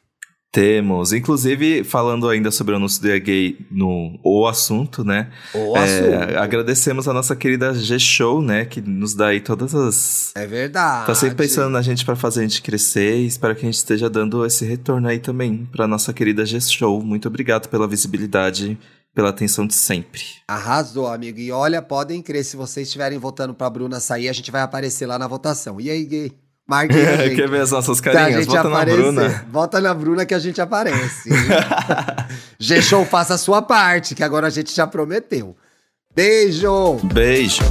Temos. Inclusive, falando ainda sobre o anúncio do EA Gay no O Assunto, né?
O
É,
assunto.
agradecemos a nossa querida G-Show, né? Que nos dá aí todas as.
É verdade.
Tá sempre pensando na gente pra fazer a gente crescer e espero que a gente esteja dando esse retorno aí também pra nossa querida G-Show. Muito obrigado pela visibilidade, pela atenção de sempre.
Arrasou, amigo. E olha, podem crer, se vocês estiverem votando pra Bruna sair, a gente vai aparecer lá na votação. E aí, gay? [LAUGHS] Gente.
Quer ver as nossas
Pra
carinhas? Vota na
aparecer.
Bruna.
Vota na Bruna que a gente aparece. [LAUGHS] G-Show, faça a sua parte, que agora a gente já prometeu. Beijo!
Beijo.